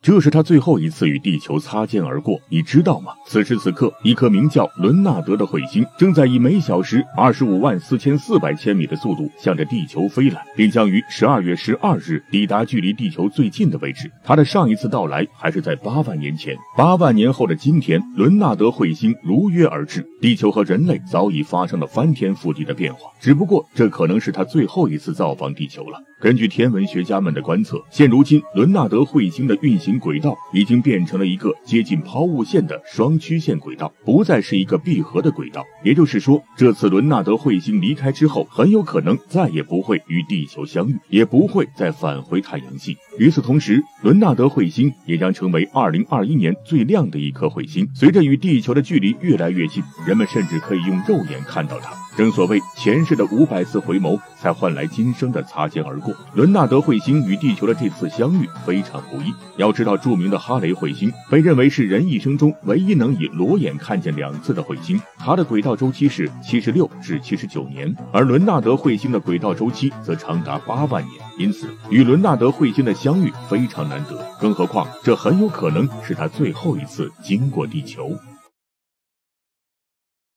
这是他最后一次与地球擦肩而过，你知道吗？此时此刻，一颗名叫伦纳德的彗星正在以每小时二十五万四千四百千米的速度向着地球飞来，并将于十二月十二日抵达距离地球最近的位置。它的上一次到来还是在八万年前。八万年后的今天，伦纳德彗星如约而至，地球和人类早已发生了翻天覆地的变化。只不过，这可能是他最后一次造访地球了。根据天文学家们的观测，现如今伦纳德彗星的运行轨道已经变成了一个接近抛物线的双曲线轨道，不再是一个闭合的轨道。也就是说，这次伦纳德彗星离开之后，很有可能再也不会与地球相遇，也不会再返回太阳系。与此同时，伦纳德彗星也将成为2021年最亮的一颗彗星。随着与地球的距离越来越近，人们甚至可以用肉眼看到它。正所谓前世的五百次回眸，才换来今生的擦肩而过。伦纳德彗星与地球的这次相遇非常不易。要知道，著名的哈雷彗星被认为是人一生中唯一能以裸眼看见两次的彗星，它的轨道周期是七十六至七十九年，而伦纳德彗星的轨道周期则长达八万年。因此，与伦纳德彗星的相遇非常难得，更何况这很有可能是他最后一次经过地球。